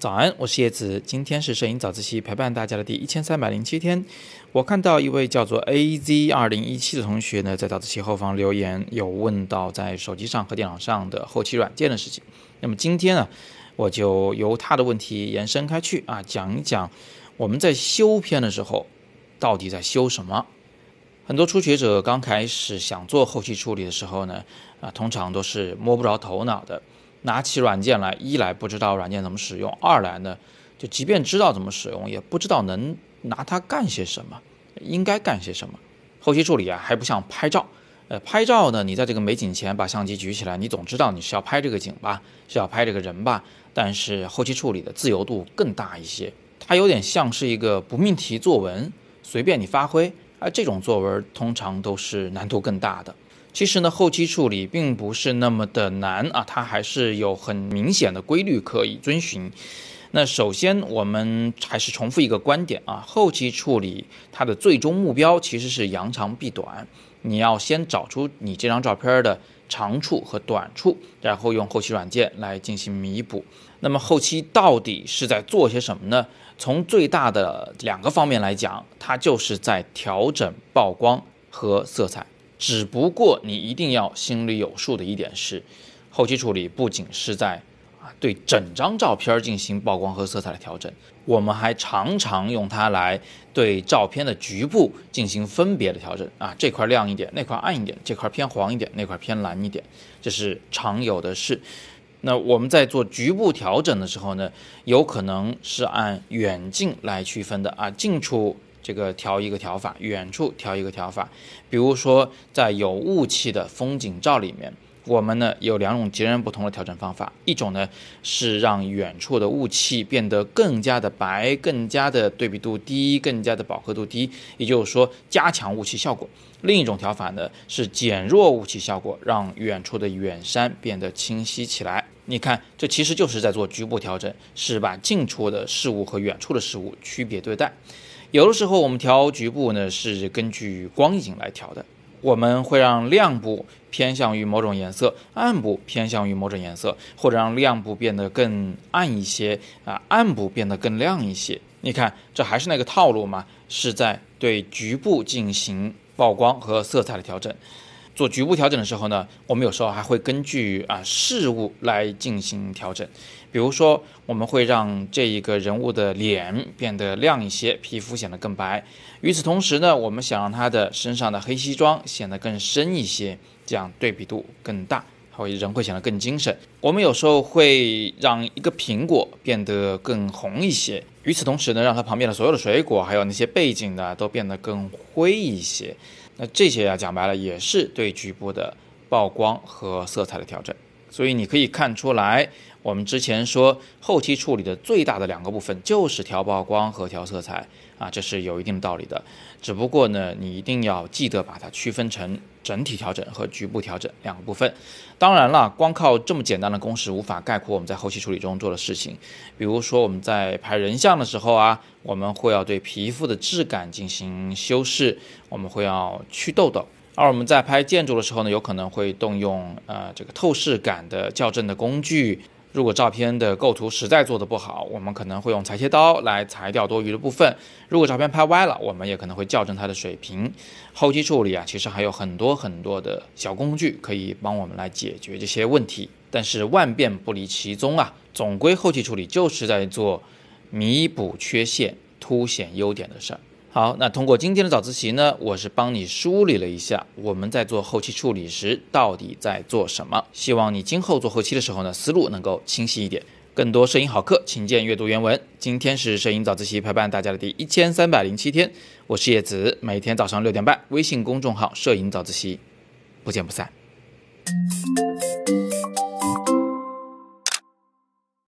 早安，我是叶子。今天是摄影早自习陪伴大家的第一千三百零七天。我看到一位叫做 A Z 二零一七的同学呢，在早自习后方留言，有问到在手机上和电脑上的后期软件的事情。那么今天呢，我就由他的问题延伸开去啊，讲一讲我们在修片的时候到底在修什么。很多初学者刚开始想做后期处理的时候呢，啊，通常都是摸不着头脑的。拿起软件来，一来不知道软件怎么使用，二来呢，就即便知道怎么使用，也不知道能拿它干些什么，应该干些什么。后期处理啊，还不像拍照，呃，拍照呢，你在这个美景前把相机举起来，你总知道你是要拍这个景吧，是要拍这个人吧。但是后期处理的自由度更大一些，它有点像是一个不命题作文，随便你发挥。而这种作文通常都是难度更大的。其实呢，后期处理并不是那么的难啊，它还是有很明显的规律可以遵循。那首先，我们还是重复一个观点啊，后期处理它的最终目标其实是扬长避短。你要先找出你这张照片的长处和短处，然后用后期软件来进行弥补。那么后期到底是在做些什么呢？从最大的两个方面来讲，它就是在调整曝光和色彩。只不过你一定要心里有数的一点是，后期处理不仅是在啊对整张照片进行曝光和色彩的调整，我们还常常用它来对照片的局部进行分别的调整啊，这块亮一点，那块暗一点，这块偏黄一点，那块偏蓝一点，这是常有的事。那我们在做局部调整的时候呢，有可能是按远近来区分的啊，近处。这个调一个调法，远处调一个调法。比如说，在有雾气的风景照里面，我们呢有两种截然不同的调整方法。一种呢是让远处的雾气变得更加的白，更加的对比度低，更加的饱和度低，也就是说加强雾气效果。另一种调法呢是减弱雾气效果，让远处的远山变得清晰起来。你看，这其实就是在做局部调整，是把近处的事物和远处的事物区别对待。有的时候我们调局部呢，是根据光影来调的。我们会让亮部偏向于某种颜色，暗部偏向于某种颜色，或者让亮部变得更暗一些啊，暗部变得更亮一些。你看，这还是那个套路嘛，是在对局部进行曝光和色彩的调整。做局部调整的时候呢，我们有时候还会根据啊事物来进行调整。比如说，我们会让这一个人物的脸变得亮一些，皮肤显得更白。与此同时呢，我们想让他的身上的黑西装显得更深一些，这样对比度更大，会人会显得更精神。我们有时候会让一个苹果变得更红一些，与此同时呢，让它旁边的所有的水果还有那些背景呢都变得更灰一些。那这些呀，讲白了也是对局部的曝光和色彩的调整。所以你可以看出来。我们之前说，后期处理的最大的两个部分就是调曝光和调色彩啊，这是有一定道理的。只不过呢，你一定要记得把它区分成整体调整和局部调整两个部分。当然了，光靠这么简单的公式无法概括我们在后期处理中做的事情。比如说我们在拍人像的时候啊，我们会要对皮肤的质感进行修饰，我们会要去痘痘。而我们在拍建筑的时候呢，有可能会动用呃这个透视感的校正的工具。如果照片的构图实在做得不好，我们可能会用裁切刀来裁掉多余的部分。如果照片拍歪了，我们也可能会校正它的水平。后期处理啊，其实还有很多很多的小工具可以帮我们来解决这些问题。但是万变不离其宗啊，总归后期处理就是在做弥补缺陷、凸显优点的事儿。好，那通过今天的早自习呢，我是帮你梳理了一下我们在做后期处理时到底在做什么。希望你今后做后期的时候呢，思路能够清晰一点。更多摄影好课，请见阅读原文。今天是摄影早自习陪伴大家的第一千三百零七天，我是叶子，每天早上六点半，微信公众号“摄影早自习”，不见不散。